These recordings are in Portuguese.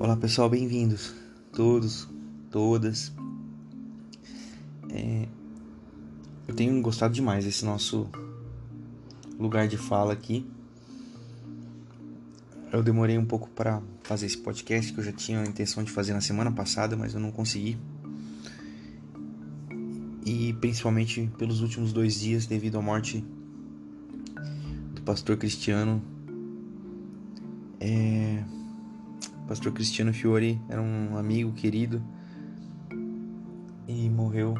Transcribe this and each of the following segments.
Olá pessoal, bem-vindos, todos, todas. É, eu tenho gostado demais desse nosso lugar de fala aqui. Eu demorei um pouco para fazer esse podcast que eu já tinha a intenção de fazer na semana passada, mas eu não consegui. E principalmente pelos últimos dois dias, devido à morte do pastor Cristiano. É pastor Cristiano Fiore era um amigo querido e morreu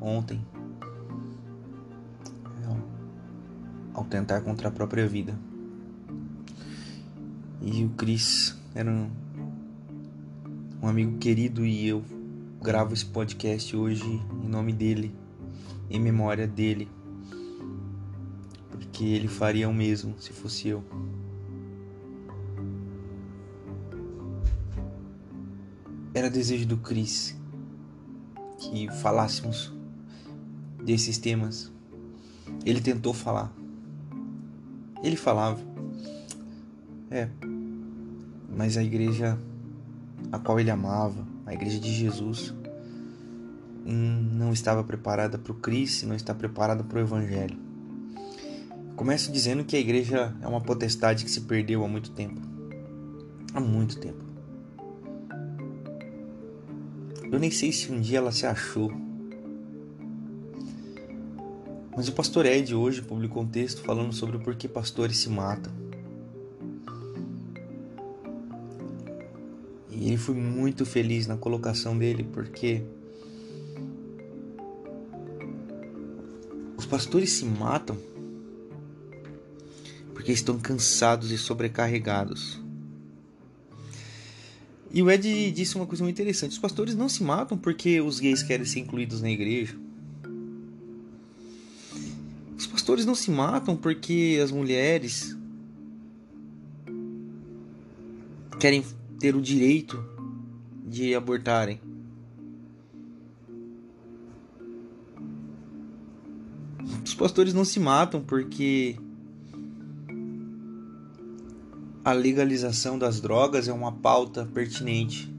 ontem ao tentar contra a própria vida. E o Cris era um, um amigo querido e eu gravo esse podcast hoje em nome dele, em memória dele, porque ele faria o mesmo se fosse eu. Era desejo do Cris que falássemos desses temas. Ele tentou falar. Ele falava. É. Mas a igreja a qual ele amava, a igreja de Jesus, não estava preparada para o Cristo, não está preparada para o Evangelho. Começo dizendo que a igreja é uma potestade que se perdeu há muito tempo. Há muito tempo. Eu nem sei se um dia ela se achou. Mas o pastor Ed hoje publicou um texto falando sobre o porquê pastores se matam. E ele foi muito feliz na colocação dele porque os pastores se matam porque estão cansados e sobrecarregados. E o Ed disse uma coisa muito interessante: os pastores não se matam porque os gays querem ser incluídos na igreja. Os pastores não se matam porque as mulheres querem ter o direito de abortarem. Os pastores não se matam porque a legalização das drogas é uma pauta pertinente.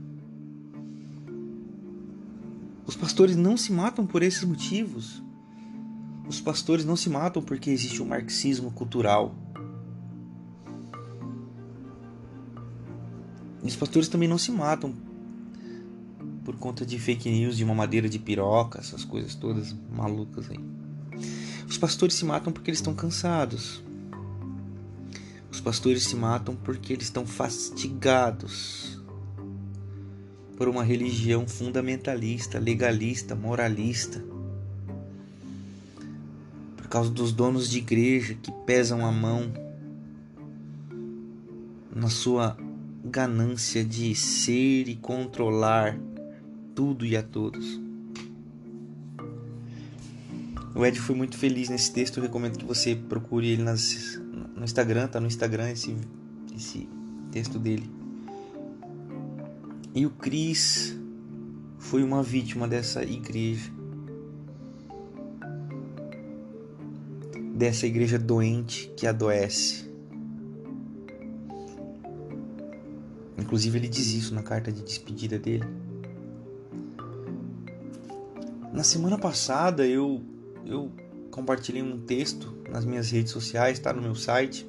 Os pastores não se matam por esses motivos. Os pastores não se matam porque existe um marxismo cultural. Os pastores também não se matam por conta de fake news, de uma madeira de piroca, essas coisas todas malucas aí. Os pastores se matam porque eles estão cansados. Pastores se matam porque eles estão fastigados por uma religião fundamentalista, legalista, moralista. Por causa dos donos de igreja que pesam a mão na sua ganância de ser e controlar tudo e a todos. O Ed foi muito feliz nesse texto, eu recomendo que você procure ele nas no Instagram, tá no Instagram esse, esse texto dele. E o Cris foi uma vítima dessa igreja. Dessa igreja doente que adoece. Inclusive ele diz isso na carta de despedida dele. Na semana passada eu eu compartilhei um texto nas minhas redes sociais, está no meu site,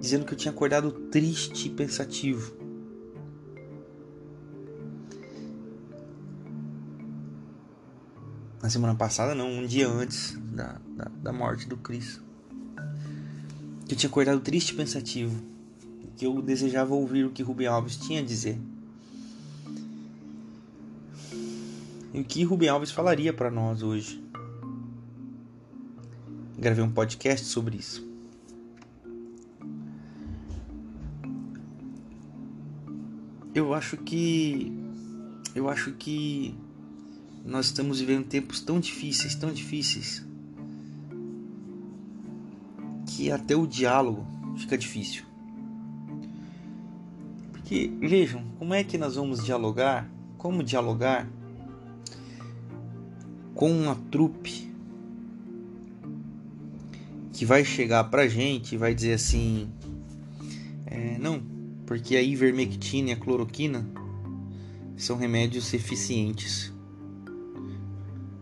dizendo que eu tinha acordado triste e pensativo. Na semana passada, não, um dia antes da, da, da morte do Cris. Que eu tinha acordado triste e pensativo. Que eu desejava ouvir o que Rubem Alves tinha a dizer. E o que Rubem Alves falaria para nós hoje gravei um podcast sobre isso. Eu acho que eu acho que nós estamos vivendo tempos tão difíceis, tão difíceis, que até o diálogo fica difícil. Porque vejam, como é que nós vamos dialogar? Como dialogar com uma trupe que vai chegar pra gente e vai dizer assim: é, não, porque a ivermectina e a cloroquina são remédios eficientes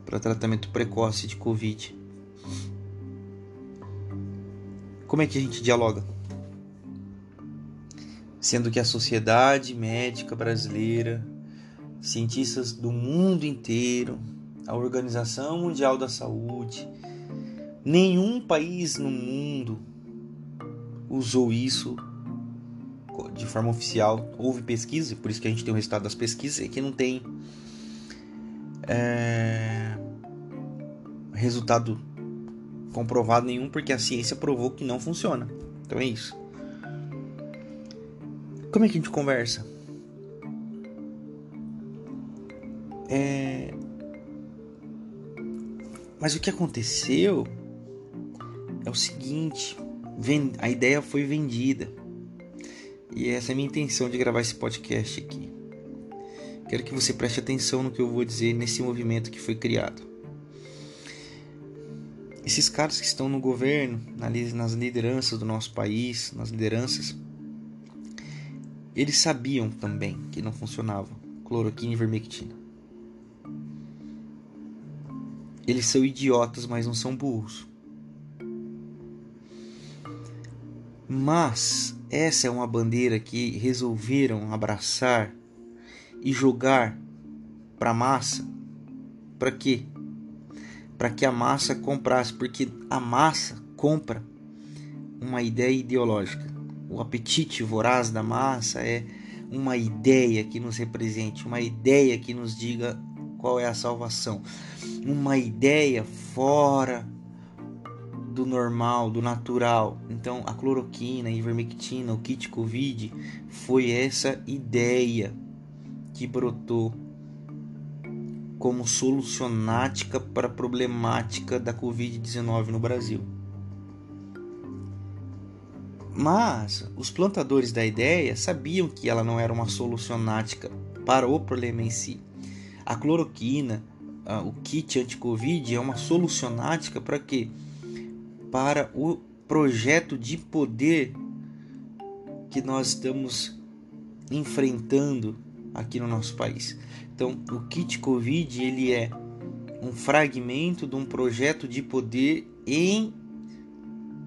para tratamento precoce de Covid. Como é que a gente dialoga? Sendo que a sociedade médica brasileira, cientistas do mundo inteiro, a Organização Mundial da Saúde, nenhum país no mundo usou isso de forma oficial. Houve pesquisa, por isso que a gente tem o resultado das pesquisas, e que não tem é, resultado comprovado nenhum, porque a ciência provou que não funciona. Então é isso. Como é que a gente conversa? É... Mas o que aconteceu é o seguinte: a ideia foi vendida. E essa é a minha intenção de gravar esse podcast aqui. Quero que você preste atenção no que eu vou dizer nesse movimento que foi criado. Esses caras que estão no governo, nas lideranças do nosso país, nas lideranças, eles sabiam também que não funcionava cloroquina e vermectina. Eles são idiotas, mas não são burros. Mas essa é uma bandeira que resolveram abraçar e jogar para a massa. Para quê? Para que a massa comprasse, porque a massa compra uma ideia ideológica. O apetite voraz da massa é uma ideia que nos represente, uma ideia que nos diga qual é a salvação, uma ideia fora do normal, do natural. Então, a cloroquina, a ivermectina, o kit Covid foi essa ideia que brotou como solucionática para a problemática da Covid-19 no Brasil. Mas os plantadores da ideia sabiam que ela não era uma solucionática para o problema em si. A cloroquina, o kit anti-Covid é uma solucionática para quê? Para o projeto de poder que nós estamos enfrentando aqui no nosso país. Então, o kit Covid ele é um fragmento de um projeto de poder em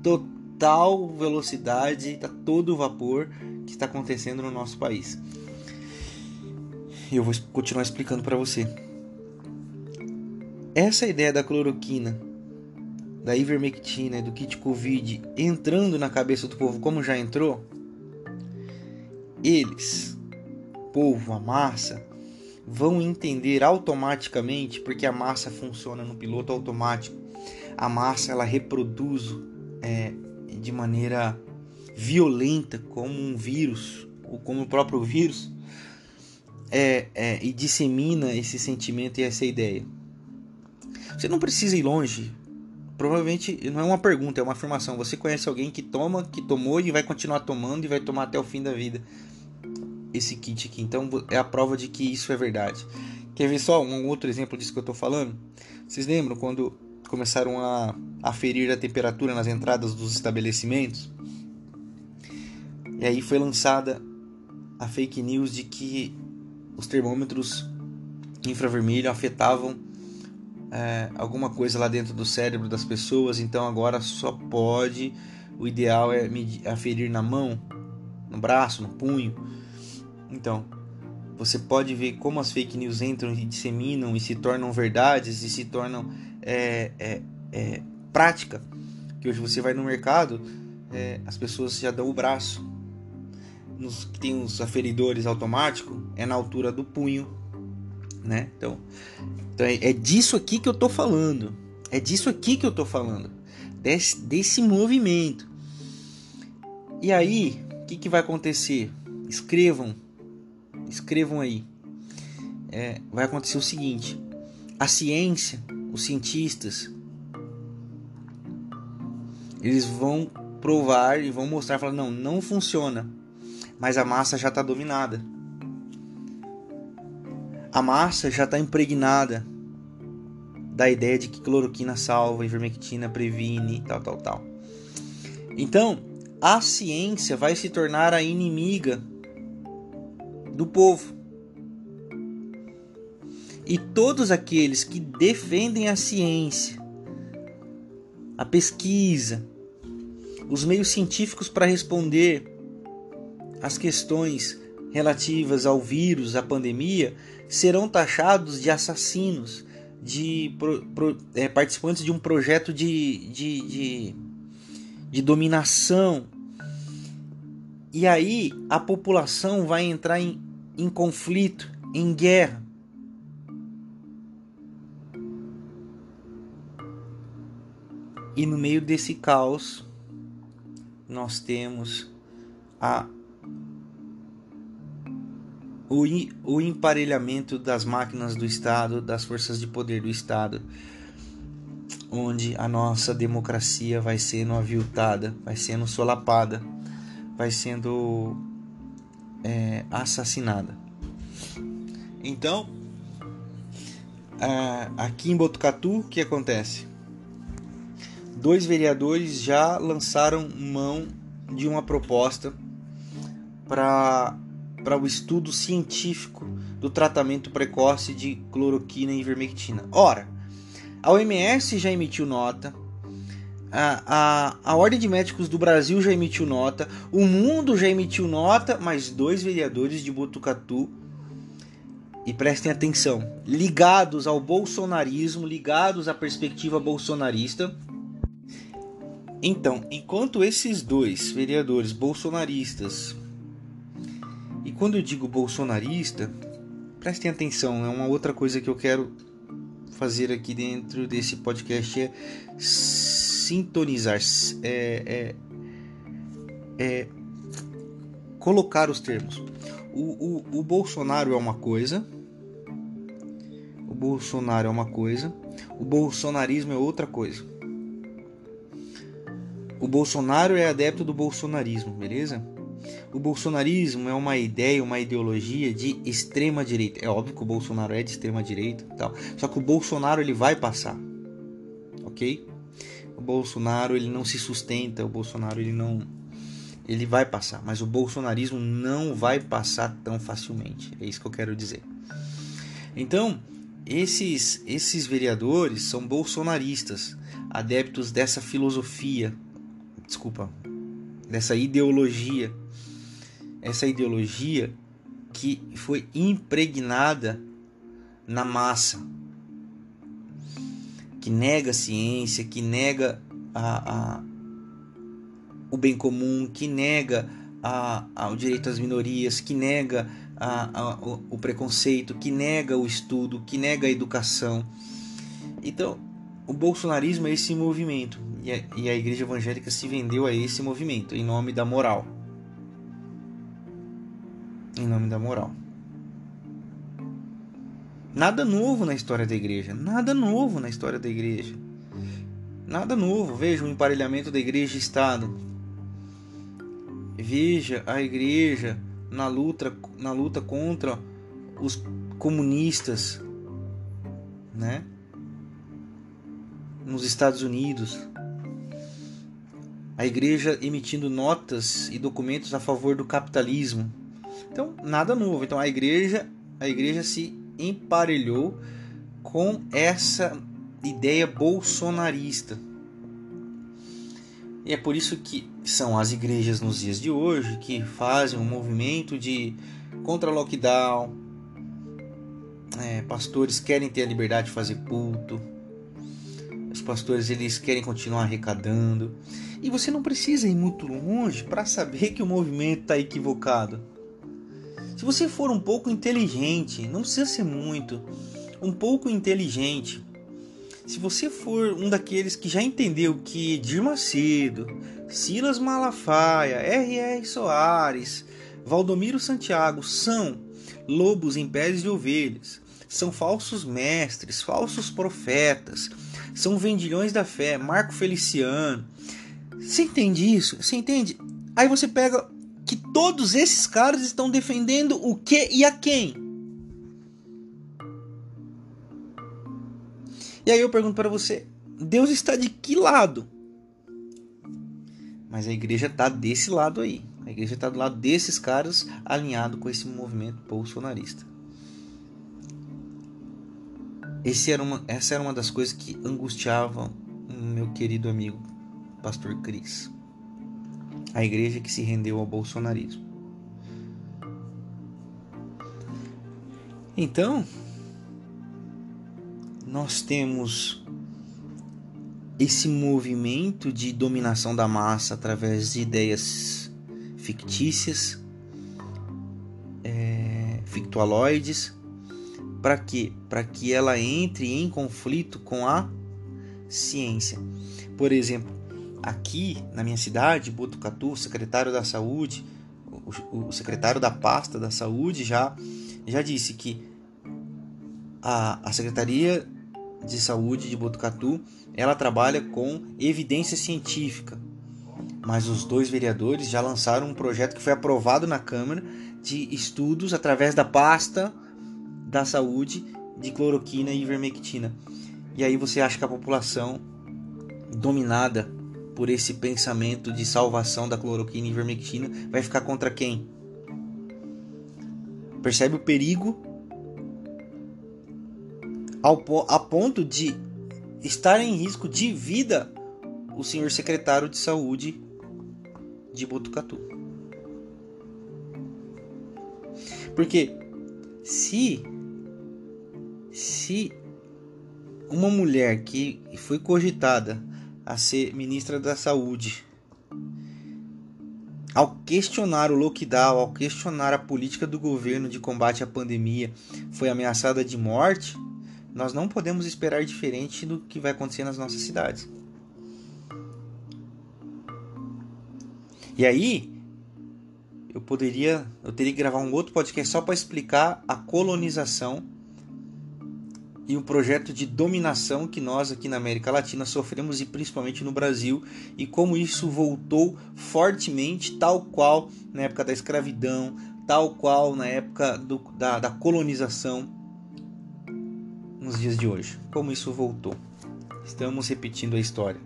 total velocidade, a todo vapor que está acontecendo no nosso país. Eu vou continuar explicando para você. Essa ideia da cloroquina da ivermectina e do kit Covid entrando na cabeça do povo como já entrou, eles, povo, a massa, vão entender automaticamente, porque a massa funciona no piloto automático. A massa ela reproduz é, de maneira violenta, como um vírus, ou como o próprio vírus, é, é, e dissemina esse sentimento e essa ideia. Você não precisa ir longe provavelmente não é uma pergunta, é uma afirmação. Você conhece alguém que toma, que tomou e vai continuar tomando e vai tomar até o fim da vida esse kit aqui. Então é a prova de que isso é verdade. Quer ver só um outro exemplo disso que eu estou falando? Vocês lembram quando começaram a aferir a temperatura nas entradas dos estabelecimentos? E aí foi lançada a fake news de que os termômetros infravermelho afetavam é, alguma coisa lá dentro do cérebro das pessoas, então agora só pode. O ideal é medir, aferir na mão, no braço, no punho. Então, você pode ver como as fake news entram e disseminam e se tornam verdades e se tornam é, é, é, prática. Que hoje você vai no mercado, é, as pessoas já dão o braço. Nos tem os aferidores automáticos, é na altura do punho, né? Então, então é, é disso aqui que eu tô falando. É disso aqui que eu tô falando. Desse, desse movimento. E aí, o que, que vai acontecer? Escrevam. Escrevam aí. É, vai acontecer o seguinte: a ciência, os cientistas, eles vão provar e vão mostrar, falar não, não funciona, mas a massa já está dominada a massa já está impregnada da ideia de que cloroquina salva, ivermectina previne, tal, tal, tal. Então, a ciência vai se tornar a inimiga do povo. E todos aqueles que defendem a ciência, a pesquisa, os meios científicos para responder as questões relativas ao vírus, à pandemia, serão taxados de assassinos, de pro, pro, é, participantes de um projeto de, de, de, de dominação. E aí a população vai entrar em, em conflito, em guerra. E no meio desse caos, nós temos a o, o emparelhamento das máquinas do Estado, das forças de poder do Estado, onde a nossa democracia vai sendo aviltada, vai sendo solapada, vai sendo é, assassinada. Então, aqui em Botucatu, o que acontece? Dois vereadores já lançaram mão de uma proposta para para o estudo científico do tratamento precoce de cloroquina e ivermectina. Ora, a OMS já emitiu nota, a, a, a Ordem de Médicos do Brasil já emitiu nota, o mundo já emitiu nota, mas dois vereadores de Botucatu, e prestem atenção, ligados ao bolsonarismo, ligados à perspectiva bolsonarista. Então, enquanto esses dois vereadores bolsonaristas quando eu digo bolsonarista, prestem atenção, é uma outra coisa que eu quero fazer aqui dentro desse podcast é sintonizar, é, é, é colocar os termos. O, o, o Bolsonaro é uma coisa, o Bolsonaro é uma coisa, o bolsonarismo é outra coisa. O Bolsonaro é adepto do bolsonarismo, beleza? O bolsonarismo é uma ideia, uma ideologia de extrema direita. É óbvio que o Bolsonaro é de extrema direita, tal. Só que o Bolsonaro ele vai passar, ok? O Bolsonaro ele não se sustenta, o Bolsonaro ele não, ele vai passar, mas o bolsonarismo não vai passar tão facilmente. É isso que eu quero dizer. Então, esses esses vereadores são bolsonaristas, adeptos dessa filosofia, desculpa, dessa ideologia essa ideologia que foi impregnada na massa, que nega a ciência, que nega a, a o bem comum, que nega a, o direito às minorias, que nega o, o, preconceito, que nega o estudo, que nega a educação. Então, o bolsonarismo é esse movimento e a, e a igreja evangélica se vendeu a esse movimento em nome da moral em nome da moral. Nada novo na história da igreja, nada novo na história da igreja. Nada novo. Veja o emparelhamento da igreja e Estado. Veja a igreja na luta, na luta contra os comunistas, né? Nos Estados Unidos. A igreja emitindo notas e documentos a favor do capitalismo então, nada novo. Então, a igreja, a igreja se emparelhou com essa ideia bolsonarista. E é por isso que são as igrejas nos dias de hoje que fazem um movimento de contra lockdown. É, pastores querem ter a liberdade de fazer culto. Os pastores eles querem continuar arrecadando. E você não precisa ir muito longe para saber que o movimento está equivocado. Se você for um pouco inteligente, não precisa ser muito, um pouco inteligente. Se você for um daqueles que já entendeu que Edir Macedo, Silas Malafaia, R.R. Soares, Valdomiro Santiago são lobos em peles de ovelhas, são falsos mestres, falsos profetas, são vendilhões da fé, Marco Feliciano. Você entende isso? Você entende? Aí você pega todos esses caras estão defendendo o que e a quem? E aí eu pergunto para você, Deus está de que lado? Mas a igreja está desse lado aí. A igreja está do lado desses caras, alinhado com esse movimento bolsonarista. Esse era uma, essa era uma das coisas que angustiavam meu querido amigo Pastor Cris. A igreja que se rendeu ao bolsonarismo. Então, nós temos esse movimento de dominação da massa através de ideias fictícias, é, fictualoides, para quê? Para que ela entre em conflito com a ciência. Por exemplo, aqui na minha cidade, Botucatu, o secretário da saúde, o, o secretário da pasta da saúde já, já disse que a, a Secretaria de Saúde de Botucatu ela trabalha com evidência científica. Mas os dois vereadores já lançaram um projeto que foi aprovado na Câmara de estudos através da pasta da saúde de cloroquina e ivermectina. E aí você acha que a população dominada por esse pensamento de salvação da cloroquina e ivermectina vai ficar contra quem? Percebe o perigo ao, a ponto de estar em risco de vida o senhor secretário de saúde de Botucatu. Porque se se uma mulher que foi cogitada a ser ministra da Saúde, ao questionar o lockdown, ao questionar a política do governo de combate à pandemia, foi ameaçada de morte, nós não podemos esperar diferente do que vai acontecer nas nossas cidades. E aí, eu poderia, eu teria que gravar um outro podcast só para explicar a colonização e o projeto de dominação que nós aqui na América Latina sofremos e principalmente no Brasil e como isso voltou fortemente, tal qual na época da escravidão, tal qual na época do, da, da colonização nos dias de hoje. Como isso voltou? Estamos repetindo a história.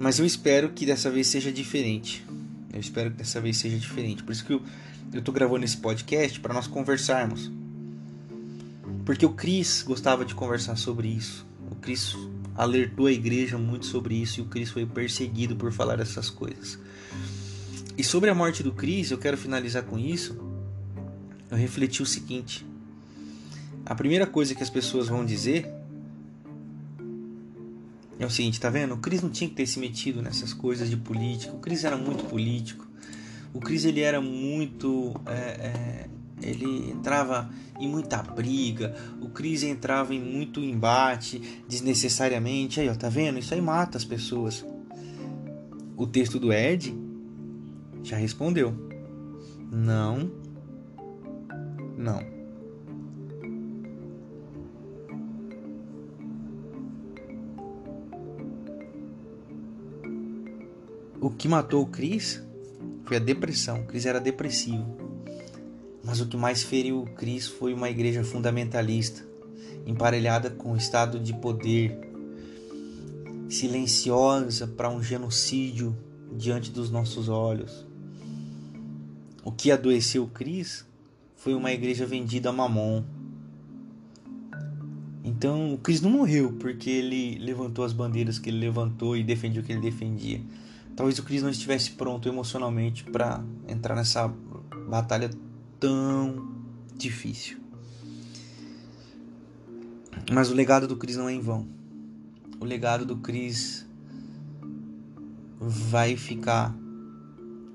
Mas eu espero que dessa vez seja diferente. Eu espero que dessa vez seja diferente. Por isso que eu, eu gravando esse podcast para nós conversarmos. Porque o Cris gostava de conversar sobre isso. O Cris alertou a igreja muito sobre isso e o Cris foi perseguido por falar essas coisas. E sobre a morte do Cris, eu quero finalizar com isso. Eu refleti o seguinte: a primeira coisa que as pessoas vão dizer é o seguinte, tá vendo? O Cris não tinha que ter se metido nessas coisas de política. O Cris era muito político. O Cris ele era muito, é, é, ele entrava em muita briga. O Cris entrava em muito embate desnecessariamente. Aí, ó, tá vendo? Isso aí mata as pessoas. O texto do Ed já respondeu. Não. Não. O que matou o Chris foi a depressão. O Chris era depressivo. Mas o que mais feriu o Chris foi uma igreja fundamentalista, emparelhada com o estado de poder, silenciosa para um genocídio diante dos nossos olhos. O que adoeceu o Cris foi uma igreja vendida a mamon. Então o Cris não morreu porque ele levantou as bandeiras que ele levantou e defendeu o que ele defendia. Talvez o Chris não estivesse pronto emocionalmente para entrar nessa batalha tão difícil. Mas o legado do Chris não é em vão. O legado do Chris vai ficar.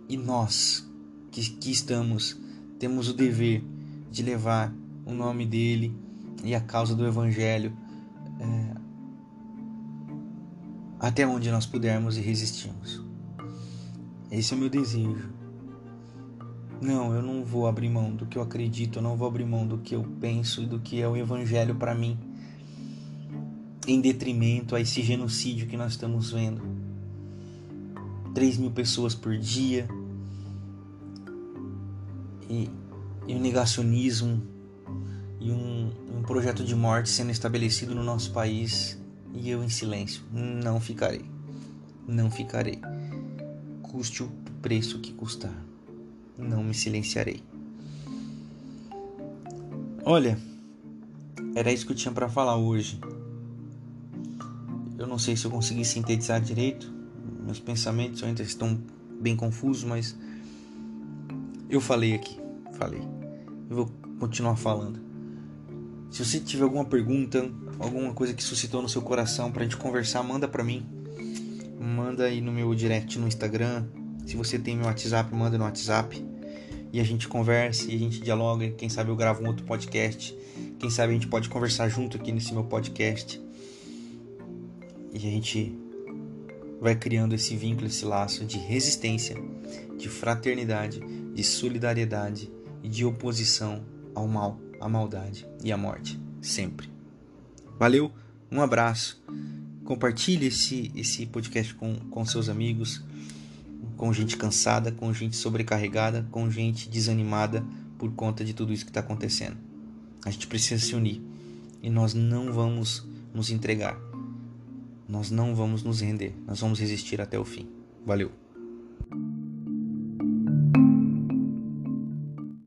E nós que, que estamos, temos o dever de levar o nome dele e a causa do Evangelho é, até onde nós pudermos e resistimos. Esse é o meu desejo. Não, eu não vou abrir mão do que eu acredito, eu não vou abrir mão do que eu penso e do que é o evangelho para mim, em detrimento a esse genocídio que nós estamos vendo. 3 mil pessoas por dia e, e um negacionismo e um, um projeto de morte sendo estabelecido no nosso país e eu em silêncio. Não ficarei. Não ficarei. custe o preço que custar. Não me silenciarei. Olha, era isso que eu tinha para falar hoje. Eu não sei se eu consegui sintetizar direito. Meus pensamentos ainda estão bem confusos, mas eu falei aqui, falei. Eu vou continuar falando. Se você tiver alguma pergunta, alguma coisa que suscitou no seu coração pra gente conversar, manda pra mim. Manda aí no meu direct no Instagram. Se você tem meu WhatsApp, manda no WhatsApp. E a gente conversa e a gente dialoga. Quem sabe eu gravo um outro podcast. Quem sabe a gente pode conversar junto aqui nesse meu podcast. E a gente vai criando esse vínculo, esse laço de resistência, de fraternidade, de solidariedade e de oposição ao mal, à maldade e à morte, sempre. Valeu, um abraço. Compartilhe esse, esse podcast com, com seus amigos, com gente cansada, com gente sobrecarregada, com gente desanimada por conta de tudo isso que está acontecendo. A gente precisa se unir e nós não vamos nos entregar. Nós não vamos nos render, nós vamos resistir até o fim. Valeu!